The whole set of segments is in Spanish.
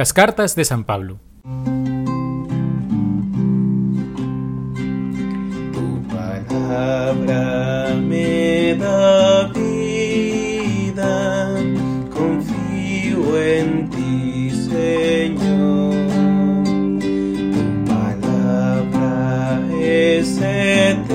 Las cartas de San Pablo. Tu palabra me da vida, confío en ti, Señor. Tu palabra es eterna,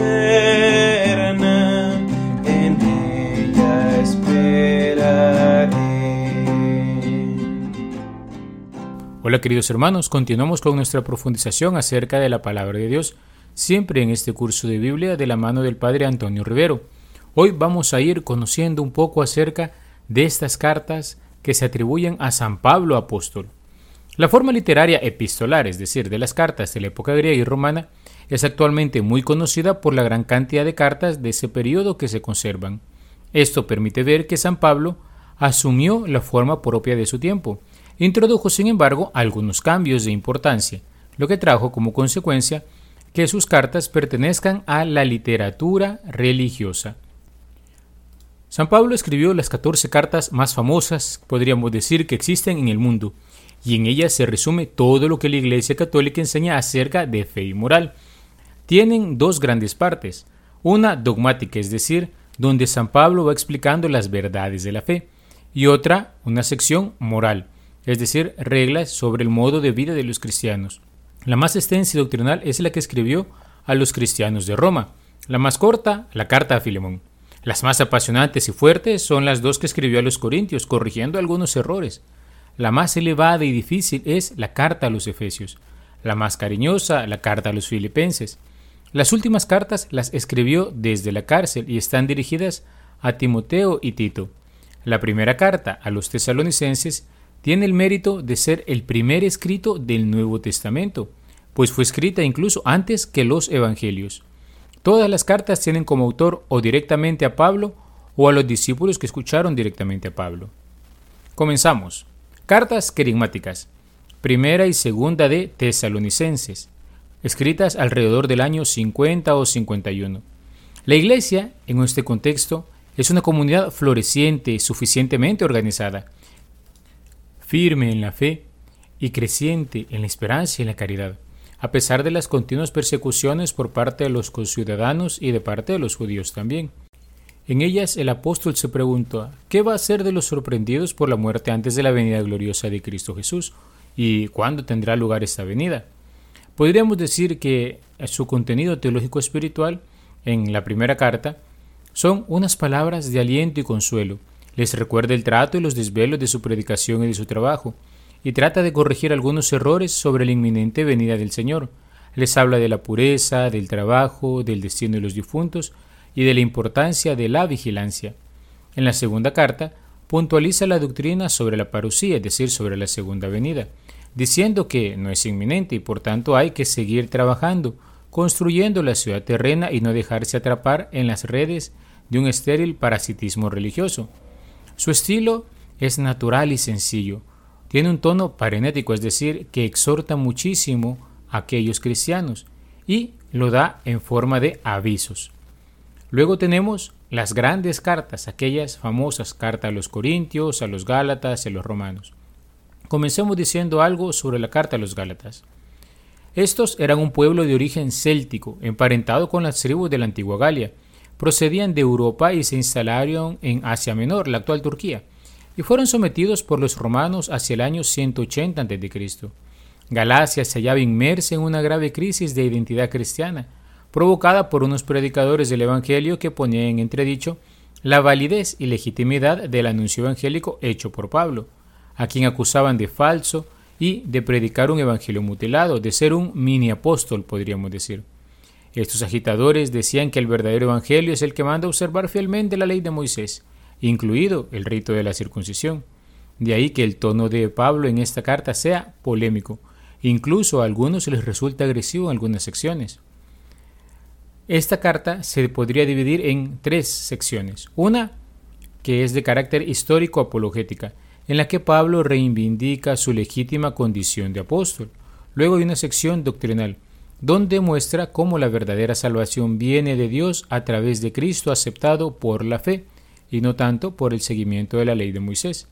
Hola queridos hermanos, continuamos con nuestra profundización acerca de la palabra de Dios, siempre en este curso de Biblia de la mano del Padre Antonio Rivero. Hoy vamos a ir conociendo un poco acerca de estas cartas que se atribuyen a San Pablo apóstol. La forma literaria epistolar, es decir, de las cartas de la época griega y romana, es actualmente muy conocida por la gran cantidad de cartas de ese periodo que se conservan. Esto permite ver que San Pablo asumió la forma propia de su tiempo, Introdujo, sin embargo, algunos cambios de importancia, lo que trajo como consecuencia que sus cartas pertenezcan a la literatura religiosa. San Pablo escribió las 14 cartas más famosas, podríamos decir, que existen en el mundo, y en ellas se resume todo lo que la Iglesia Católica enseña acerca de fe y moral. Tienen dos grandes partes, una dogmática, es decir, donde San Pablo va explicando las verdades de la fe, y otra, una sección moral, es decir, reglas sobre el modo de vida de los cristianos. La más extensa y doctrinal es la que escribió a los cristianos de Roma, la más corta, la carta a Filemón. Las más apasionantes y fuertes son las dos que escribió a los Corintios, corrigiendo algunos errores. La más elevada y difícil es la carta a los Efesios. La más cariñosa, la carta a los Filipenses. Las últimas cartas las escribió desde la cárcel y están dirigidas a Timoteo y Tito. La primera carta a los tesalonicenses tiene el mérito de ser el primer escrito del Nuevo Testamento, pues fue escrita incluso antes que los Evangelios. Todas las cartas tienen como autor o directamente a Pablo o a los discípulos que escucharon directamente a Pablo. Comenzamos. Cartas querigmáticas. Primera y segunda de Tesalonicenses, escritas alrededor del año 50 o 51. La iglesia, en este contexto, es una comunidad floreciente suficientemente organizada, firme en la fe y creciente en la esperanza y en la caridad, a pesar de las continuas persecuciones por parte de los conciudadanos y de parte de los judíos también. En ellas el apóstol se pregunta, ¿qué va a ser de los sorprendidos por la muerte antes de la venida gloriosa de Cristo Jesús? ¿Y cuándo tendrá lugar esta venida? Podríamos decir que su contenido teológico espiritual en la primera carta son unas palabras de aliento y consuelo, les recuerda el trato y los desvelos de su predicación y de su trabajo, y trata de corregir algunos errores sobre la inminente venida del Señor. Les habla de la pureza, del trabajo, del destino de los difuntos y de la importancia de la vigilancia. En la segunda carta, puntualiza la doctrina sobre la parucía, es decir, sobre la segunda venida, diciendo que no es inminente y por tanto hay que seguir trabajando, construyendo la ciudad terrena y no dejarse atrapar en las redes de un estéril parasitismo religioso. Su estilo es natural y sencillo. Tiene un tono parenético, es decir, que exhorta muchísimo a aquellos cristianos y lo da en forma de avisos. Luego tenemos las grandes cartas, aquellas famosas cartas a los Corintios, a los Gálatas y a los Romanos. Comencemos diciendo algo sobre la carta a los Gálatas. Estos eran un pueblo de origen céltico, emparentado con las tribus de la antigua Galia, procedían de Europa y se instalaron en Asia Menor, la actual Turquía, y fueron sometidos por los romanos hacia el año 180 a.C. Galacia se hallaba inmersa en una grave crisis de identidad cristiana, provocada por unos predicadores del Evangelio que ponían en entredicho la validez y legitimidad del anuncio evangélico hecho por Pablo, a quien acusaban de falso y de predicar un evangelio mutilado, de ser un mini apóstol, podríamos decir. Estos agitadores decían que el verdadero Evangelio es el que manda observar fielmente la ley de Moisés, incluido el rito de la circuncisión. De ahí que el tono de Pablo en esta carta sea polémico, incluso a algunos les resulta agresivo en algunas secciones. Esta carta se podría dividir en tres secciones. Una que es de carácter histórico apologética, en la que Pablo reivindica su legítima condición de apóstol. Luego hay una sección doctrinal, donde muestra cómo la verdadera salvación viene de Dios a través de Cristo aceptado por la fe, y no tanto por el seguimiento de la ley de Moisés.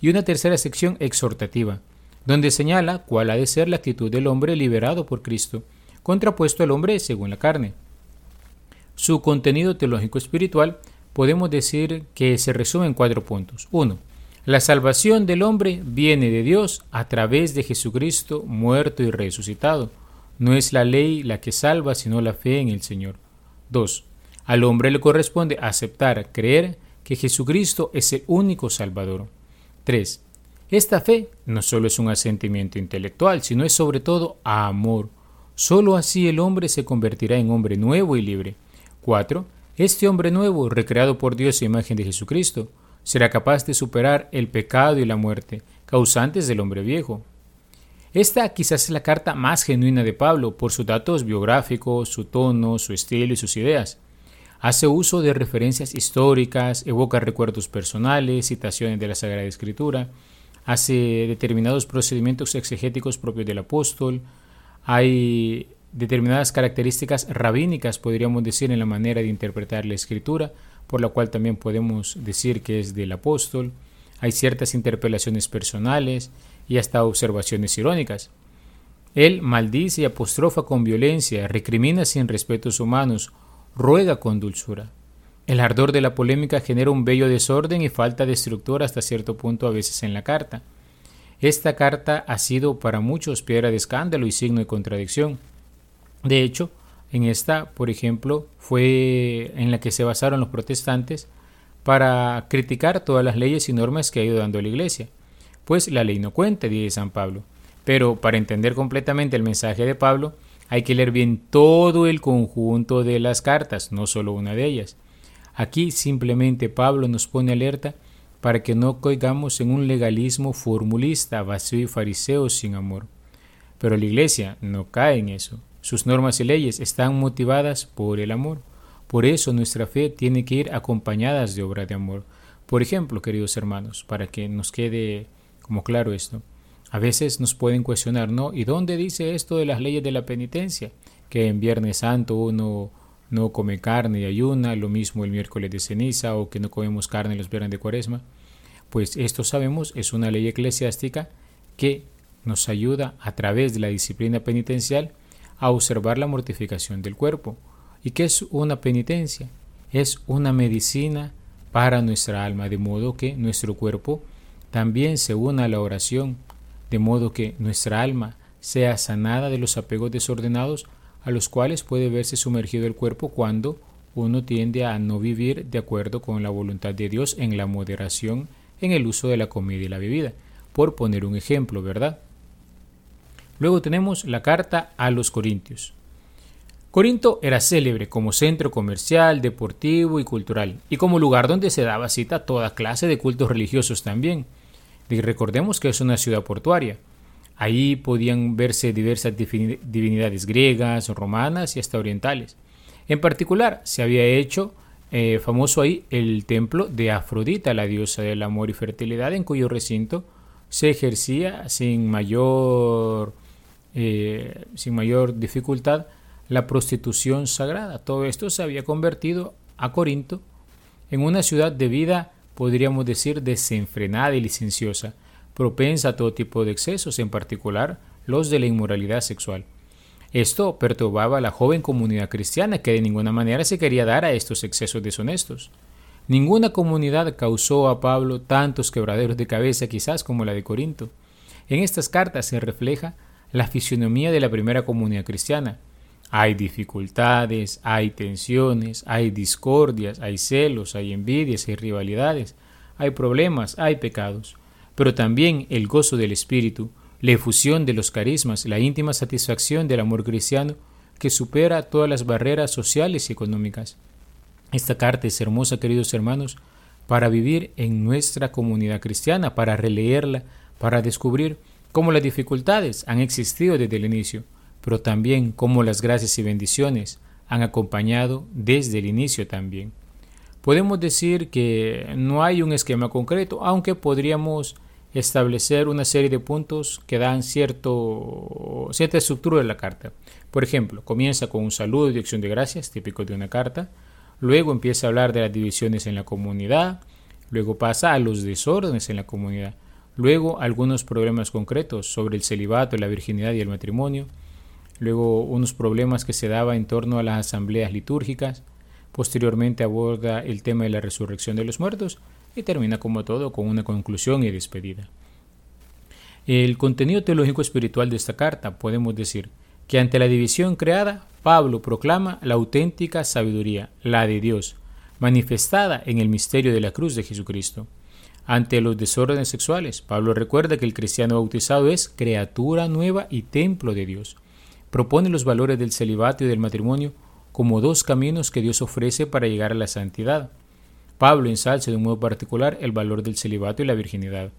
Y una tercera sección exhortativa, donde señala cuál ha de ser la actitud del hombre liberado por Cristo, contrapuesto al hombre según la carne. Su contenido teológico espiritual podemos decir que se resume en cuatro puntos. 1. La salvación del hombre viene de Dios a través de Jesucristo muerto y resucitado. No es la ley la que salva, sino la fe en el Señor. 2. Al hombre le corresponde aceptar, creer que Jesucristo es el único Salvador. 3. Esta fe no solo es un asentimiento intelectual, sino es sobre todo amor. Solo así el hombre se convertirá en hombre nuevo y libre. 4. Este hombre nuevo, recreado por Dios a imagen de Jesucristo, será capaz de superar el pecado y la muerte, causantes del hombre viejo. Esta quizás es la carta más genuina de Pablo por sus datos biográficos, su tono, su estilo y sus ideas. Hace uso de referencias históricas, evoca recuerdos personales, citaciones de la Sagrada Escritura, hace determinados procedimientos exegéticos propios del apóstol, hay determinadas características rabínicas, podríamos decir, en la manera de interpretar la escritura, por la cual también podemos decir que es del apóstol. Hay ciertas interpelaciones personales y hasta observaciones irónicas. Él maldice y apostrofa con violencia, recrimina sin respetos humanos, ruega con dulzura. El ardor de la polémica genera un bello desorden y falta de estructura hasta cierto punto a veces en la carta. Esta carta ha sido para muchos piedra de escándalo y signo de contradicción. De hecho, en esta, por ejemplo, fue en la que se basaron los protestantes para criticar todas las leyes y normas que ha ido dando la Iglesia. Pues la ley no cuenta, dice San Pablo. Pero para entender completamente el mensaje de Pablo, hay que leer bien todo el conjunto de las cartas, no solo una de ellas. Aquí simplemente Pablo nos pone alerta para que no caigamos en un legalismo formulista, vacío y fariseo sin amor. Pero la Iglesia no cae en eso. Sus normas y leyes están motivadas por el amor. Por eso nuestra fe tiene que ir acompañadas de obra de amor. Por ejemplo, queridos hermanos, para que nos quede como claro esto, a veces nos pueden cuestionar, ¿no? ¿Y dónde dice esto de las leyes de la penitencia? Que en Viernes Santo uno no come carne y ayuna, lo mismo el miércoles de ceniza o que no comemos carne los viernes de cuaresma. Pues esto sabemos es una ley eclesiástica que nos ayuda a través de la disciplina penitencial a observar la mortificación del cuerpo. ¿Y qué es una penitencia? Es una medicina para nuestra alma, de modo que nuestro cuerpo también se una a la oración, de modo que nuestra alma sea sanada de los apegos desordenados a los cuales puede verse sumergido el cuerpo cuando uno tiende a no vivir de acuerdo con la voluntad de Dios en la moderación en el uso de la comida y la bebida, por poner un ejemplo, ¿verdad? Luego tenemos la carta a los Corintios. Corinto era célebre como centro comercial, deportivo y cultural, y como lugar donde se daba cita a toda clase de cultos religiosos también. Y recordemos que es una ciudad portuaria. Ahí podían verse diversas divinidades griegas, romanas y hasta orientales. En particular, se había hecho eh, famoso ahí el templo de Afrodita, la diosa del amor y fertilidad, en cuyo recinto se ejercía sin mayor eh, sin mayor dificultad la prostitución sagrada. Todo esto se había convertido a Corinto en una ciudad de vida, podríamos decir, desenfrenada y licenciosa, propensa a todo tipo de excesos, en particular los de la inmoralidad sexual. Esto perturbaba a la joven comunidad cristiana que de ninguna manera se quería dar a estos excesos deshonestos. Ninguna comunidad causó a Pablo tantos quebraderos de cabeza quizás como la de Corinto. En estas cartas se refleja la fisionomía de la primera comunidad cristiana. Hay dificultades, hay tensiones, hay discordias, hay celos, hay envidias, hay rivalidades, hay problemas, hay pecados, pero también el gozo del Espíritu, la efusión de los carismas, la íntima satisfacción del amor cristiano que supera todas las barreras sociales y económicas. Esta carta es hermosa, queridos hermanos, para vivir en nuestra comunidad cristiana, para releerla, para descubrir cómo las dificultades han existido desde el inicio, pero también cómo las gracias y bendiciones han acompañado desde el inicio también. Podemos decir que no hay un esquema concreto, aunque podríamos establecer una serie de puntos que dan cierto, cierta estructura de la carta. Por ejemplo, comienza con un saludo y acción de gracias, típico de una carta. Luego empieza a hablar de las divisiones en la comunidad. Luego pasa a los desórdenes en la comunidad luego algunos problemas concretos sobre el celibato, la virginidad y el matrimonio, luego unos problemas que se daba en torno a las asambleas litúrgicas, posteriormente aborda el tema de la resurrección de los muertos y termina como todo con una conclusión y despedida. El contenido teológico espiritual de esta carta podemos decir que ante la división creada, Pablo proclama la auténtica sabiduría, la de Dios, manifestada en el misterio de la cruz de Jesucristo. Ante los desórdenes sexuales, Pablo recuerda que el cristiano bautizado es criatura nueva y templo de Dios. Propone los valores del celibato y del matrimonio como dos caminos que Dios ofrece para llegar a la santidad. Pablo ensalza de un modo particular el valor del celibato y la virginidad.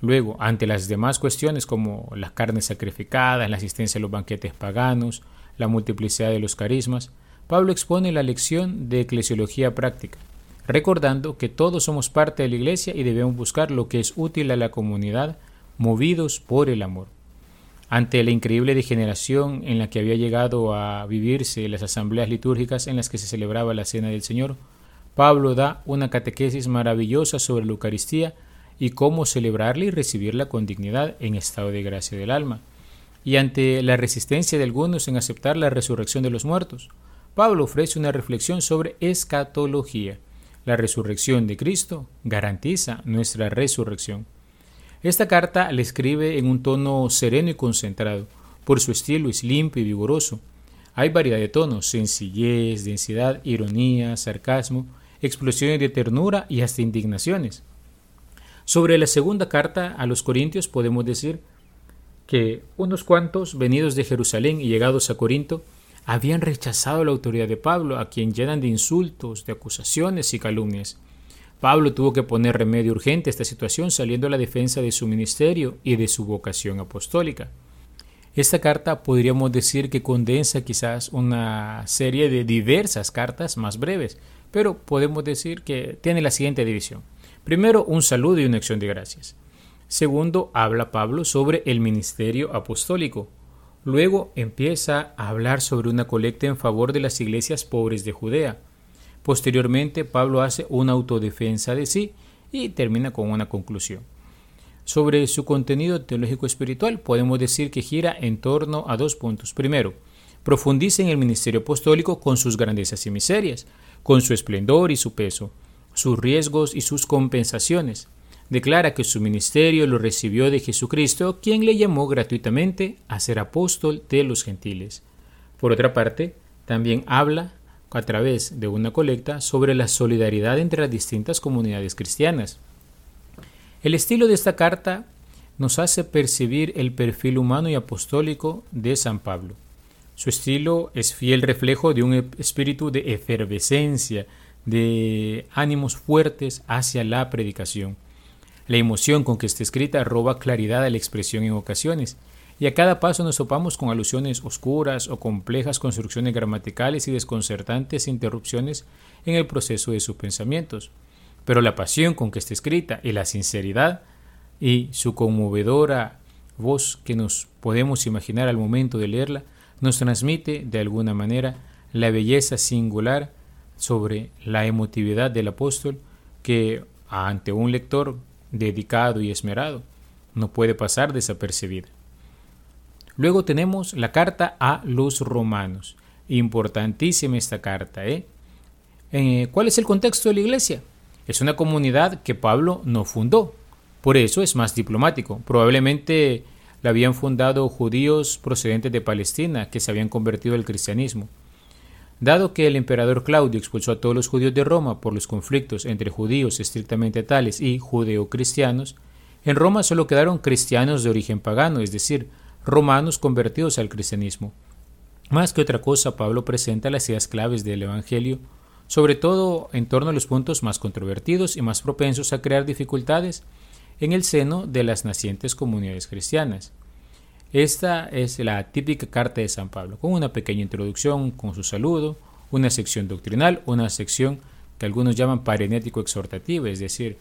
Luego, ante las demás cuestiones como las carnes sacrificadas, la asistencia a los banquetes paganos, la multiplicidad de los carismas, Pablo expone la lección de eclesiología práctica, recordando que todos somos parte de la Iglesia y debemos buscar lo que es útil a la comunidad, movidos por el amor. Ante la increíble degeneración en la que había llegado a vivirse las asambleas litúrgicas en las que se celebraba la Cena del Señor, Pablo da una catequesis maravillosa sobre la Eucaristía y cómo celebrarla y recibirla con dignidad en estado de gracia del alma. Y ante la resistencia de algunos en aceptar la resurrección de los muertos, Pablo ofrece una reflexión sobre escatología. La resurrección de Cristo garantiza nuestra resurrección. Esta carta le escribe en un tono sereno y concentrado. Por su estilo es limpio y vigoroso. Hay variedad de tonos, sencillez, densidad, ironía, sarcasmo, explosiones de ternura y hasta indignaciones. Sobre la segunda carta a los Corintios podemos decir que unos cuantos venidos de Jerusalén y llegados a Corinto habían rechazado la autoridad de Pablo, a quien llenan de insultos, de acusaciones y calumnias. Pablo tuvo que poner remedio urgente a esta situación saliendo a la defensa de su ministerio y de su vocación apostólica. Esta carta podríamos decir que condensa quizás una serie de diversas cartas más breves, pero podemos decir que tiene la siguiente división. Primero, un saludo y una acción de gracias. Segundo, habla Pablo sobre el ministerio apostólico. Luego empieza a hablar sobre una colecta en favor de las iglesias pobres de Judea. Posteriormente, Pablo hace una autodefensa de sí y termina con una conclusión. Sobre su contenido teológico espiritual podemos decir que gira en torno a dos puntos. Primero, profundiza en el ministerio apostólico con sus grandezas y miserias, con su esplendor y su peso sus riesgos y sus compensaciones. Declara que su ministerio lo recibió de Jesucristo, quien le llamó gratuitamente a ser apóstol de los gentiles. Por otra parte, también habla a través de una colecta sobre la solidaridad entre las distintas comunidades cristianas. El estilo de esta carta nos hace percibir el perfil humano y apostólico de San Pablo. Su estilo es fiel reflejo de un espíritu de efervescencia, de ánimos fuertes hacia la predicación. La emoción con que está escrita roba claridad a la expresión en ocasiones, y a cada paso nos topamos con alusiones oscuras o complejas construcciones gramaticales y desconcertantes interrupciones en el proceso de sus pensamientos. Pero la pasión con que está escrita y la sinceridad y su conmovedora voz que nos podemos imaginar al momento de leerla nos transmite de alguna manera la belleza singular sobre la emotividad del apóstol que ante un lector dedicado y esmerado no puede pasar desapercibida. Luego tenemos la carta a los romanos. Importantísima esta carta. ¿eh? ¿eh? ¿Cuál es el contexto de la iglesia? Es una comunidad que Pablo no fundó. Por eso es más diplomático. Probablemente la habían fundado judíos procedentes de Palestina que se habían convertido al cristianismo. Dado que el emperador Claudio expulsó a todos los judíos de Roma por los conflictos entre judíos estrictamente tales y judeocristianos, en Roma solo quedaron cristianos de origen pagano, es decir, romanos convertidos al cristianismo. Más que otra cosa, Pablo presenta las ideas claves del Evangelio, sobre todo en torno a los puntos más controvertidos y más propensos a crear dificultades en el seno de las nacientes comunidades cristianas. Esta es la típica carta de San Pablo, con una pequeña introducción, con su saludo, una sección doctrinal, una sección que algunos llaman parenético exhortativa, es decir,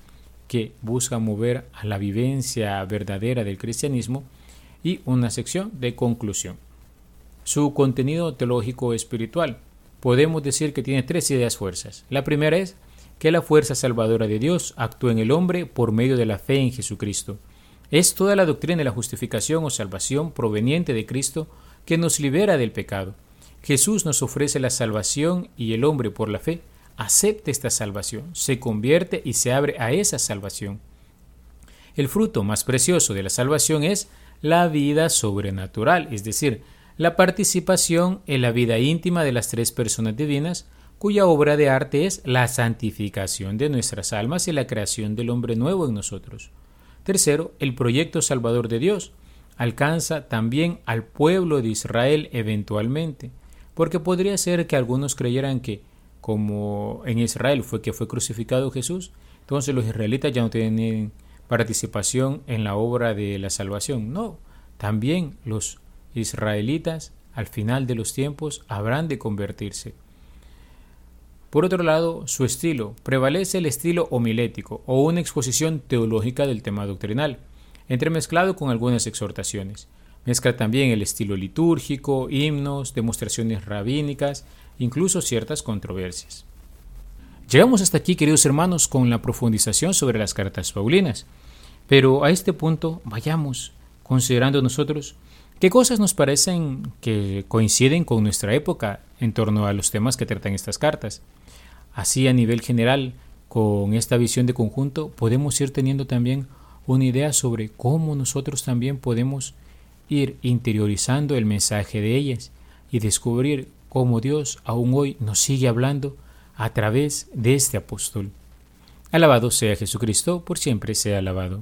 que busca mover a la vivencia verdadera del cristianismo, y una sección de conclusión. Su contenido teológico espiritual. Podemos decir que tiene tres ideas fuerzas. La primera es que la fuerza salvadora de Dios actúa en el hombre por medio de la fe en Jesucristo. Es toda la doctrina de la justificación o salvación proveniente de Cristo que nos libera del pecado. Jesús nos ofrece la salvación y el hombre por la fe acepta esta salvación, se convierte y se abre a esa salvación. El fruto más precioso de la salvación es la vida sobrenatural, es decir, la participación en la vida íntima de las tres personas divinas, cuya obra de arte es la santificación de nuestras almas y la creación del hombre nuevo en nosotros. Tercero, el proyecto salvador de Dios alcanza también al pueblo de Israel eventualmente, porque podría ser que algunos creyeran que, como en Israel fue que fue crucificado Jesús, entonces los israelitas ya no tienen participación en la obra de la salvación. No, también los israelitas al final de los tiempos habrán de convertirse. Por otro lado, su estilo prevalece el estilo homilético o una exposición teológica del tema doctrinal, entremezclado con algunas exhortaciones. Mezcla también el estilo litúrgico, himnos, demostraciones rabínicas, incluso ciertas controversias. Llegamos hasta aquí, queridos hermanos, con la profundización sobre las cartas paulinas. Pero a este punto vayamos considerando nosotros qué cosas nos parecen que coinciden con nuestra época en torno a los temas que tratan estas cartas. Así a nivel general, con esta visión de conjunto, podemos ir teniendo también una idea sobre cómo nosotros también podemos ir interiorizando el mensaje de ellas y descubrir cómo Dios aún hoy nos sigue hablando a través de este apóstol. Alabado sea Jesucristo, por siempre sea alabado.